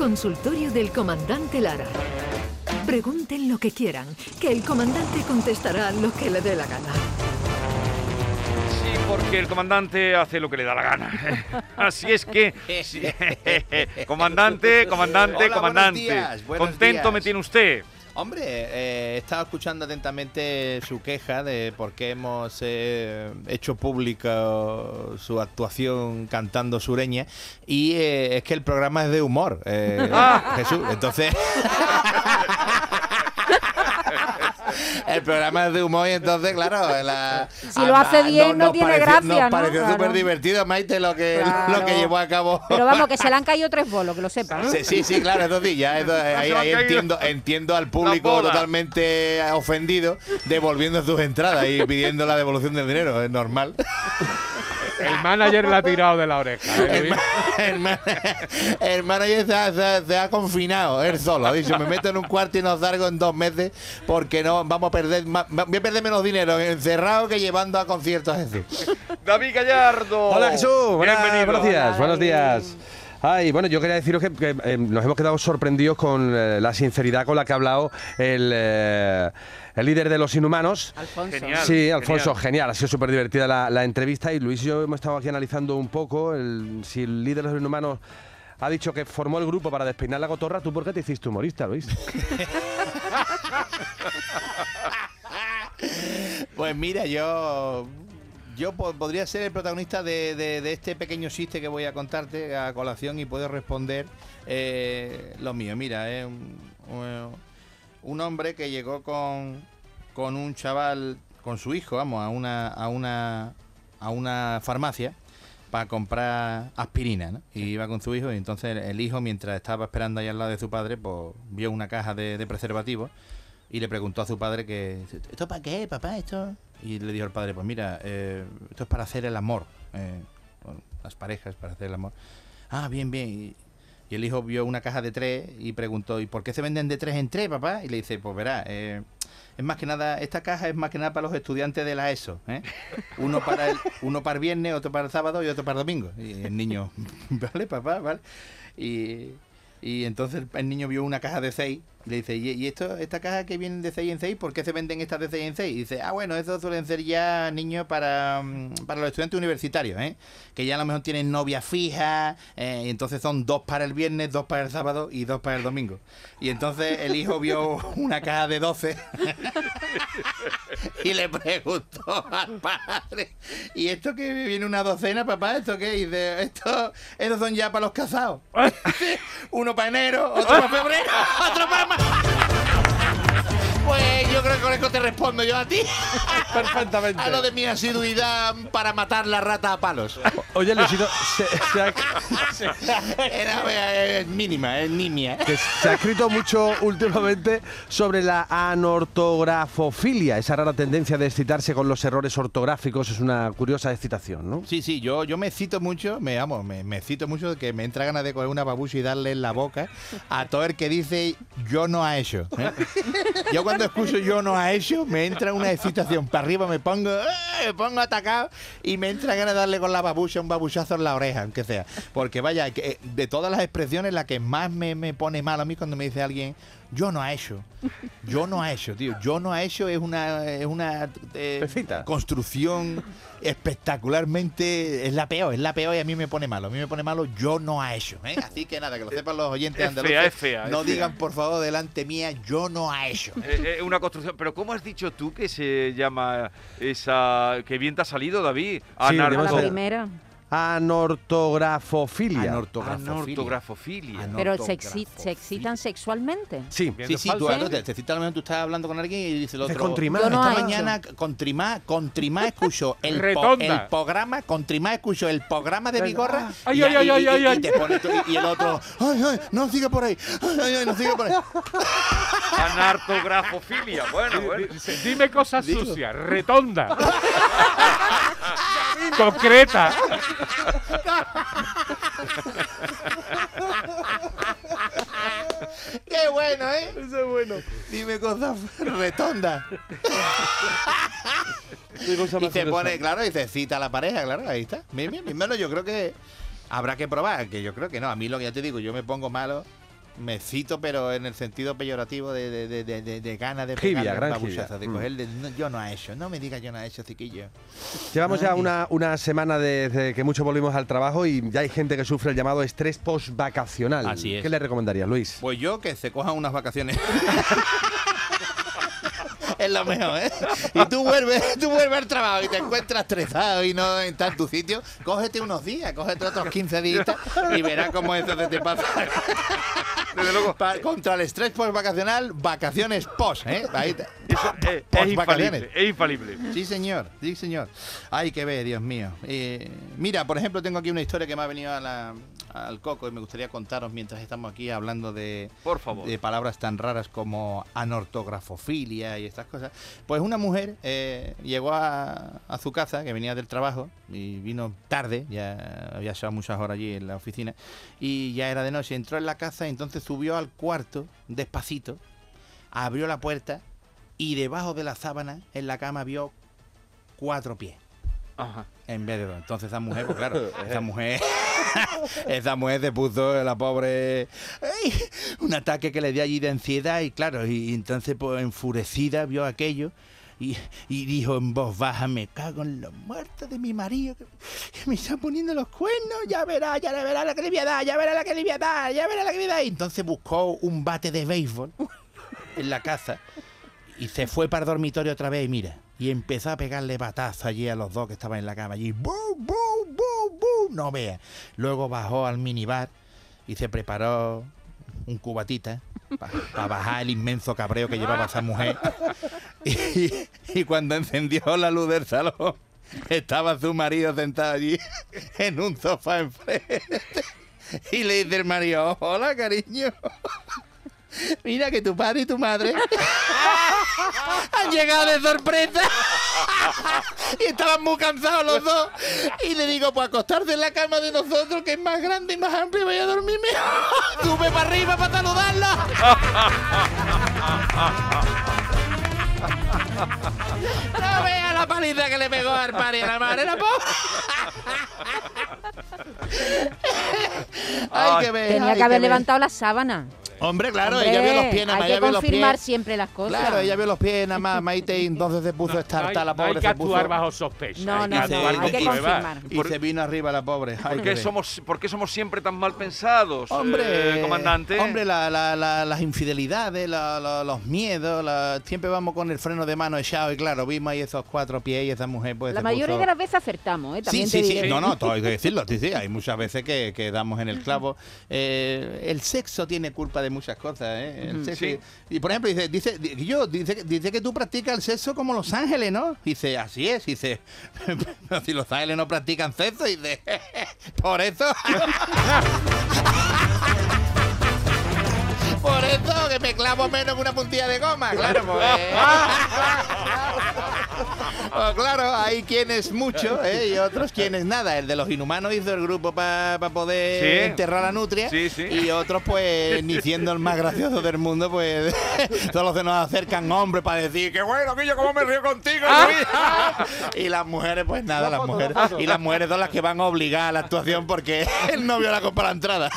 Consultorio del Comandante Lara. Pregunten lo que quieran, que el comandante contestará lo que le dé la gana. Sí, porque el comandante hace lo que le da la gana. Así es que, sí. comandante, comandante, Hola, comandante. buenos días, buenos Contento días. me tiene usted. Hombre, eh, he estado escuchando atentamente su queja de por qué hemos eh, hecho pública su actuación cantando sureña y eh, es que el programa es de humor, Ah. Jesús. Entonces... El programa es de humor y entonces, claro, la- Si lo hace bien, no nos tiene pareció- gracia, Nos ¿no? pareció Claro. súper divertido, Maite, lo que, Claro. lo que llevó a cabo. Pero vamos, que se le han caído tres bolos, que lo sepan. ¿no? Sí, sí, sí, claro, eso sí, ya eso, eh, ahí, ahí entiendo, entiendo al público totalmente ofendido devolviendo sus entradas y pidiendo la devolución del dinero, es normal. El manager le ha tirado de la oreja. ¿eh, El, Luis? ma- el ma- el manager se ha, se ha- se ha confinado, él solo. Ha dicho, me meto en un cuarto y no salgo en dos meses porque no vamos a perder voy a perder menos dinero encerrado que llevando a conciertos así. David Gallardo. Hola Jesús, Bienvenido. buenos días, Hola, buenos días. Ay, bueno, yo quería deciros que, que, eh, nos hemos quedado sorprendidos con eh, la sinceridad con la que ha hablado el, eh, el líder de los inhumanos. Alfonso. Genial. Sí, Alfonso, genial. genial. Ha sido súper divertida la, la entrevista y Luis y yo hemos estado aquí analizando un poco el- si el líder de los inhumanos ha dicho que formó el grupo para despeinar la cotorra. ¿Tú por qué te hiciste humorista, Luis? Pues mira, yo yo po- podría ser el protagonista de, de- de este pequeño chiste que voy a contarte a colación y puedo responder eh, lo mío. Mira, es un, un- un hombre que llegó con, con un chaval, con su hijo, vamos, a una, a una, a una farmacia para comprar aspirina, ¿no? Y iba con su hijo y entonces el hijo, mientras estaba esperando ahí al lado de su padre, pues vio una caja de, de preservativos y le preguntó a su padre que, ¿esto para qué, papá? ¿Esto? Y le dijo al padre, pues mira, eh, esto es para hacer el amor. eh, con las parejas, para hacer el amor. Ah, bien, bien. Y, el hijo vio una caja de tres y preguntó, ¿y por qué se venden de tres en tres, papá? Y le dice, pues verá, eh, es más que nada, esta caja es más que nada para los estudiantes de la ESO. ¿eh? Uno para el, uno para el viernes, otro para el sábado y otro para el domingo. Y el niño, vale, papá, vale. Y, y entonces el niño vio una caja de seis le dice, ¿y, esto, esta caja que vienen de 6 en 6, por qué se venden estas de 6 en 6? Y dice, ah, bueno, eso suelen ser ya niños para, mm, para los estudiantes universitarios, ¿eh? Que ya a lo mejor tienen novia fija, eh, y entonces son dos para el viernes, dos para el sábado y dos para el domingo. Y entonces el hijo vio una caja de 12 y le preguntó al padre, ¿y esto que viene una docena, papá? ¿Esto qué? Y dice, esto, estos son ya para los casados. Uno para enero, otro para febrero, otro para Come on. yo creo que con esto te respondo yo a ti. Perfectamente. A lo de mi asiduidad para matar la rata a palos. Oye, Luisito, se, se ha, se- Era eh, mínima, es nimia. que se ha escrito mucho últimamente sobre la anortografofilia, esa rara tendencia de excitarse con los errores ortográficos. Es una curiosa excitación, ¿no? Sí, sí, yo, yo me excito mucho, me amo, me, me excito mucho de que me entra ganas de coger una babucha y darle en la boca a todo el que dice yo no ha hecho. ¿eh? Yo cuando escucho yo no ha hecho, me entra una excitación. Para arriba me pongo, ¡eh! me pongo atacado y me entra ganas de darle con la babucha un babuchazo en la oreja, aunque sea. Porque vaya, eh, de todas las expresiones, la que más me, me pone mal a mí cuando me dice alguien yo no ha hecho. Yo no ha hecho, tío. Yo no ha hecho es una, es una eh, construcción espectacularmente. Es la peor, es la peor y a mí me pone malo. A mí me pone malo, yo no ha hecho. ¿eh? Así que nada, que lo sepan los oyentes Es andaluces. fea, es fea, es no fea. digan, por favor, delante mía, yo no ha hecho. Eh, eh, una construcción. Pero ¿cómo has dicho tú que se llama esa. que bien te ha salido, David? Sí, A debemos la primera. Anortografofilia. Anortografofilia. Anortografofilia. Pero se, exi- Anortografofilia. se excitan sexualmente. Sí. Sí, sí, tú, falso. te, te al menos, tú estás hablando con alguien y dice el otro. contrimá. No Esta mañana con Trimá, con Trimá escucho el, po- Retonda. el programa, con Trimá escucho el programa de Vigorra. Ay, ay, ay, ay, y- ay, y ay. te pone tú- y el otro, ay, ay, no siga por ahí, ay, ay, ay, no siga por ahí. Anartografofilia. Bueno, Dime cosas sucias, retonda. Concreta. Qué bueno, ¿eh? Eso es bueno. Dime cosas retondas. Y se pone, claro, y se cita a la pareja, claro, ahí está. Bien, bien, bien, bueno, yo creo que habrá que probar, que yo creo que no. A mí lo que ya te digo, yo me pongo malo me cito, pero en el sentido peyorativo de, de, de, de, de- de ganas de Jibia, pegarle gran babuchazo, jibia. de Mm. cogerle, "No, yo no he hecho, no me digas yo no he hecho, ciquillo. Llevamos ya una, una semana desde que muchos volvimos al trabajo y ya hay gente que sufre el llamado estrés post-vacacional. Así es. ¿Qué le recomendarías, Luis? Pues yo que se cojan unas vacaciones. es lo mejor, ¿eh? Y tú vuelves, tú vuelves al trabajo y te encuentras estresado y no estás en tu sitio, cógete unos días, cógete otros 15 días y verás cómo eso se te pasa. Luego. Contra el estrés post vacacional, vacaciones post, ¿eh? Ahí Eso es, infalible, es infalible. Sí, señor, sí, señor. Hay que ver, Dios mío. Eh, mira, por ejemplo, tengo aquí una historia que me ha venido a la- al coco y me gustaría contaros mientras estamos aquí hablando de, Por favor. de palabras tan raras como anortografofilia y estas cosas. Pues una mujer eh, llegó a, a su casa, que venía del trabajo, y vino tarde, ya había estado muchas horas allí en la oficina, y ya era de noche. Entró en la casa y entonces subió al cuarto, despacito, abrió la puerta y debajo de la sábana, en la cama, vio cuatro pies. Ajá. En vez de dos. Entonces esa mujer, pues claro, esa mujer, esa mujer se puso la pobre un ataque que le dio allí de ansiedad y claro, y, entonces pues enfurecida vio aquello y, y dijo en voz baja, me cago en los muertos de mi marido que, me está poniendo los cuernos, ya verá, ya verá la que le voy a dar, ya verá la que le a dar, ya verá la que le. Y entonces buscó un bate de béisbol en la casa y se fue para el dormitorio otra vez y mira, y empezó a pegarle batazos allí a los dos que estaban en la cama allí. ¡Bu, bu, bu, bu! No vea. Luego bajó al minibar y se preparó un cubatita para bajar el inmenso cabreo que llevaba esa mujer. Y, y cuando encendió la luz del salón, estaba su marido sentado allí en un sofá enfrente. Y le dice el marido, hola cariño. Mira que tu padre y tu madre han llegado de sorpresa. y estaban muy cansados los dos. Y le digo, pues acostarse en la cama de nosotros, que es más grande y más amplia, voy a dormir mejor. Sube para arriba para saludarla. No vea la paliza que le pegó al padre y a la madre, la pobre. Hay que. Tenía que haber levantado la sábana. Hombre, claro, Hombre, ella vio los pies, nada más, Hay que confirmar pies. siempre las cosas. Claro, ella vio los pies nada más, Maite, y entonces se puso a estar hay, la no pobre hay que se puso- actuar bajo sospecha. No, hay no, que no, hay que pruebas. confirmar. Y se vino arriba la pobre. Hay ¿Por qué, somos, ¿Por qué somos siempre tan mal pensados, Hombre, eh, comandante? Hombre, la- la- la- las infidelidades, la- la- los miedos, la- siempre vamos con el freno de mano echado y claro, vimos ahí esos cuatro pies y esa mujer pues La mayoría puso- de las veces acertamos, ¿eh? Sí, También sí, te sí. diré. No, no, todo hay que decirlo. Sí, sí. Hay muchas veces que, que damos en el clavo. Eh, el sexo tiene culpa de muchas cosas. ¿eh? El sexo- Sí. Y por ejemplo, dice, dice, di- yo, dice, dice que tú practicas el sexo como Los Ángeles, ¿no? Dice, así es. Dice, pero si Los Ángeles no practican sexo, dice, por eso. Por eso que me clavo menos que una puntilla de goma, claro, pues. Pues claro, hay quienes mucho ¿eh? y otros quienes nada. El de los inhumanos hizo el grupo para poder Sí. enterrar a Nutria. Sí, sí. Y otros, pues, ni siendo el más gracioso del mundo, pues, solo se nos acercan hombres para decir que bueno, que yo como me río contigo. Ah. y las mujeres, pues nada, La las mujeres. Y las mujeres son las que van obligadas a la actuación porque el novio la compra la entrada.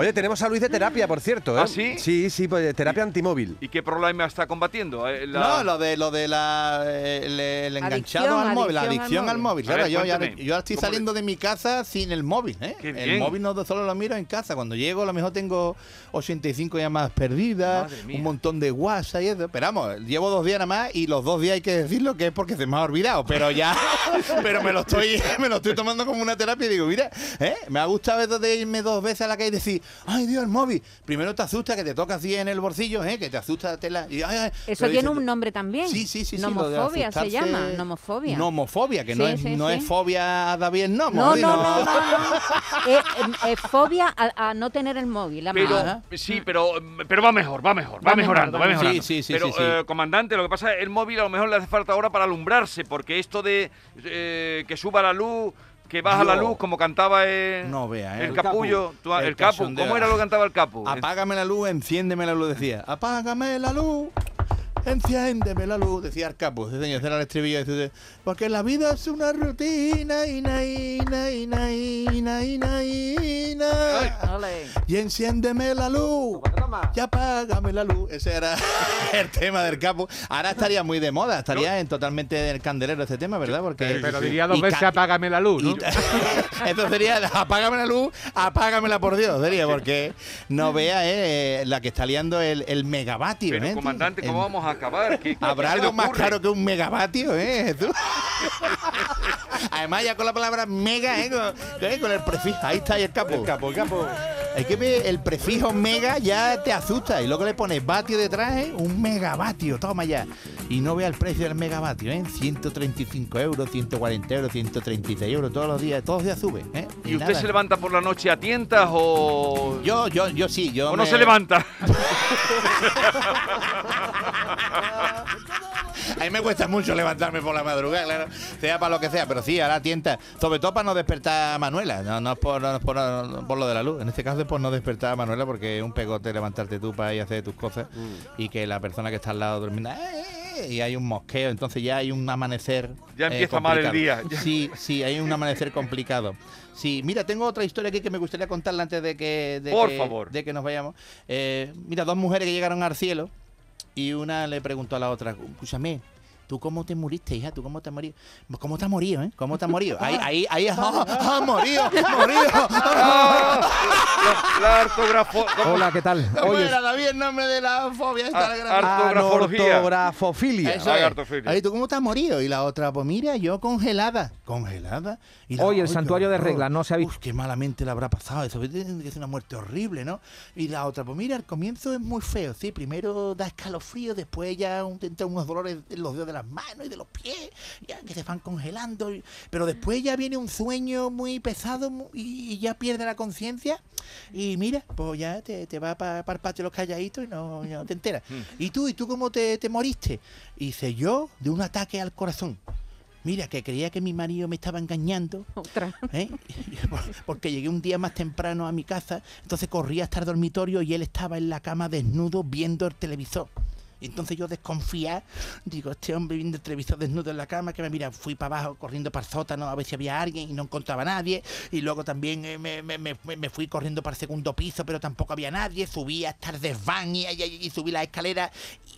Oye, tenemos a Luis de terapia, por cierto. ¿eh? ¿Ah, sí? Sí, sí, pues de terapia antimóvil. ¿Y qué problema está combatiendo? Eh, la- No, lo de lo de la eh, el, el enganchado Adicción, al móvil, la adicción al adicción al móvil. A Claro, ver, yo, ya, cuéntame. yo ahora estoy ¿Cómo saliendo de mi casa sin el móvil. ¿eh? Qué El bien. móvil no solo lo miro en casa. Cuando llego, a lo mejor tengo 85 llamadas perdidas, Madre mía. un montón de WhatsApp y eso. Pero vamos, llevo dos días nada más y los dos días hay que decirlo que es porque se me ha olvidado. Pero ya, pero me lo estoy me lo estoy tomando como una terapia y digo, mira, ¿eh? me ha gustado eso de irme dos veces a la calle y decir, ay Dios, el móvil. Primero te asusta que te toca así en el bolsillo, ¿eh? que te asusta tela. Y, ay, ay. Eso Pero tiene dices, un nombre también. Sí, sí, sí. Nomofobia se llama. Nomofobia. Nomofobia, que no, es, sí, no sí. es fobia a David Nomo. No, no, no, no, no. Es, eh, es fobia a, a no tener el móvil. la Pero, mano. sí, pero, pero va mejor, va mejor, va, Va mejorando, mejor, va mejorando. Sí, sí, sí, pero, sí, sí. eh, comandante, lo que pasa es que el móvil a lo mejor le hace falta ahora para alumbrarse, porque esto de eh, que suba la luz, que baja la luz, como cantaba el, No vea, ¿eh? el capullo, tú- el, El capu. ¿cómo era lo que cantaba el capu? Apágame la luz, enciéndeme la luz, decía. Apágame la luz, enciéndeme la luz, decía el capo. Sí, señor, ese era el estribillo. ese- Porque la vida es una rutina, y na, y na, y na, y na, y na, y na. Ole. Y enciéndeme la luz. Y apágame la luz. Ese era el tema del capo. Ahora estaría muy de moda, estaría en totalmente del candelero este tema, ¿verdad? Porque Pero diría dos veces apágame la luz, ¿no? Esto sería apágame la luz, apágamela por Dios, sería, porque no vea eh, la que está liando el, el megavatio. Pero, ¿eh, comandante, ¿cómo El- vamos a acabar? ¿Qué- qué ¿Habrá algo más caro que un megavatio, eh? Además, ya con la palabra mega, ¿eh? Con, eh, con el prefijo. Ahí está ahí el capo. El capo, el capo. Es que el prefijo mega ya te asusta. Y luego le pones vatio detrás, ¿eh? Un megavatio, toma ya. Y no vea el precio del megavatio, ¿eh? 135 euros, 140 euros, 136 euros todos los días. Todos los días sube, ¿eh? ¿Y usted nada. se levanta por la noche a tientas o.? Yo, yo, yo sí, yo. ¿O no se levanta? A mí me cuesta mucho levantarme por la madrugada, claro, sea para lo que sea, pero sí, ahora tienta, sobre todo para no despertar a Manuela, no, no es por, no es por, no por lo de la luz, en este caso es por no despertar a Manuela porque es un pegote levantarte tú para ir a hacer tus cosas y que la persona que está al lado durmiendo, "Eh, eh, eh", y hay un mosqueo, entonces ya hay un amanecer. Ya empieza mal el día. Sí, sí, hay un amanecer complicado. Sí, mira, tengo otra historia aquí que me gustaría contarla antes de que, de Por que- favor. de que nos vayamos. Eh, mira, dos mujeres que llegaron al cielo y una le preguntó a la otra, escúchame, ¿tú cómo te moriste, hija? ¿Tú cómo te has morido? ¿Cómo te has morido, eh? ¿Cómo te has morido? Ahí, ahí, ahí, ¡ah, ah, morido, morido! la, la ortografo- ¿cómo? Hola, ¿qué tal? ¿Cómo Oye, era, David, el nombre de la fobia esta Ah, es. ortofilia. Ahí, ¿tú cómo te has morido? Y la otra, pues mira, yo congelada. ¿Congelada? Y la- Oye, el ¡ay, qué santuario de horror! regla, no se ha visto. Uf, qué malamente le habrá pasado. Eso tiene que ser una muerte horrible, ¿no? Y la otra, pues mira, al comienzo es muy feo, sí. Primero da escalofrío, después ya un, unos dolores en los dedos de las manos y de los pies, ya que se van congelando. y- Pero después ya viene un sueño muy pesado y, ya pierde la conciencia. Y mira, pues ya te, te va para el patio los calladitos y no, te enteras. ¿Y tú? ¿Y tú cómo te, te moriste? Y dice, yo de un ataque al corazón. Mira, que creía que mi marido me estaba engañando. Otra. ¿eh? Por- Porque llegué un día más temprano a mi casa, entonces corrí hasta el dormitorio y él estaba en la cama desnudo viendo el televisor. Y entonces yo desconfía, digo, este hombre viendo el televisor desnudo en la cama, que me mira, fui para abajo corriendo para el sótano a ver si había alguien y no encontraba a nadie. Y luego también eh, me, me- me- me fui corriendo para el segundo piso, pero tampoco había nadie. Subí hasta el desván y, y- y subí la escalera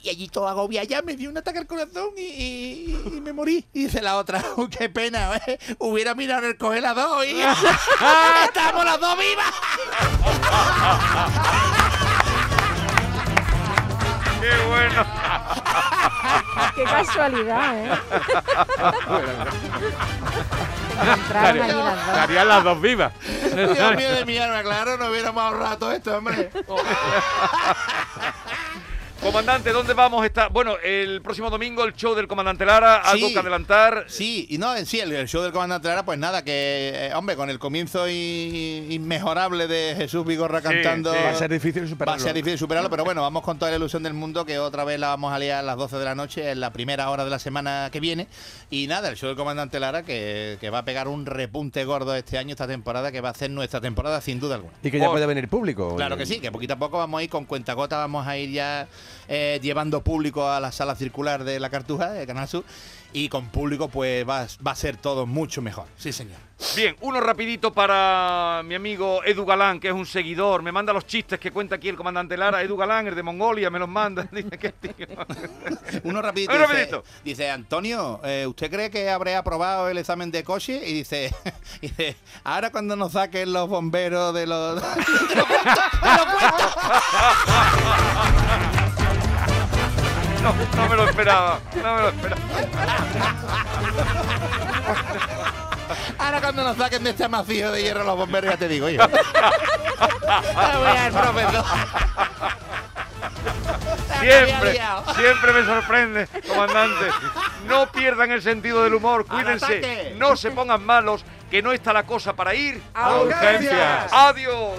y allí todo agobia. Ya me dio un ataque al corazón y, y- y me morí. Y dice la otra, "Oh, qué pena, ¿eh? hubiera mirado el congelador y estamos las dos vivas. ¡Qué bueno! Qué casualidad, ¿eh? Allí las dos. Estarían las dos vivas. Dios mío de mi alma, claro, no hubiéramos ahorrado todo esto, hombre. Comandante, ¿dónde vamos a estar? Bueno, el próximo domingo el show del comandante Lara, algo Sí. que adelantar. Sí, y no, en sí, el, el show del comandante Lara, pues nada, que, eh, hombre, con el comienzo inmejorable de Jesús Vigorra Sí, cantando. sí. Va a ser difícil Va a superarlo. ser difícil superarlo, pero bueno, vamos con toda la ilusión del mundo que otra vez la vamos a liar a las 12 de la noche, en la primera hora de la semana que viene. Y nada, el show del comandante Lara que, que va a pegar un repunte gordo este año, esta temporada, que va a ser nuestra temporada sin duda alguna. Y que ya Por- puede venir público. Claro que sí, que poquito a poco vamos a ir con cuentagota, vamos a ir ya eh, llevando público a la sala circular de la Cartuja, de Canal Sur, y con público pues va, va a ser todo mucho mejor. Sí, señor. Bien, uno rapidito para mi amigo Edu Galán, que es un seguidor. Me manda los chistes que cuenta aquí el comandante Lara. Edu Galán, el de Mongolia, me los manda. Dice que tío. Uno rapidito. Uno dice, rapidito. dice, Antonio, eh, ¿usted cree que habré aprobado el examen de coche? Y dice, dice ahora cuando nos saquen los bomberos de los... de los puestos, de los puestos". No, no me lo esperaba. No me lo esperaba. Ahora cuando nos saquen de este amacillo de hierro los bomberos, ya te digo yo. Voy al profesor. Siempre, siempre me sorprende, comandante. No pierdan el sentido del humor, ¡Al cuídense, no se pongan malos, que no está la cosa para ir A urgencias. Adiós.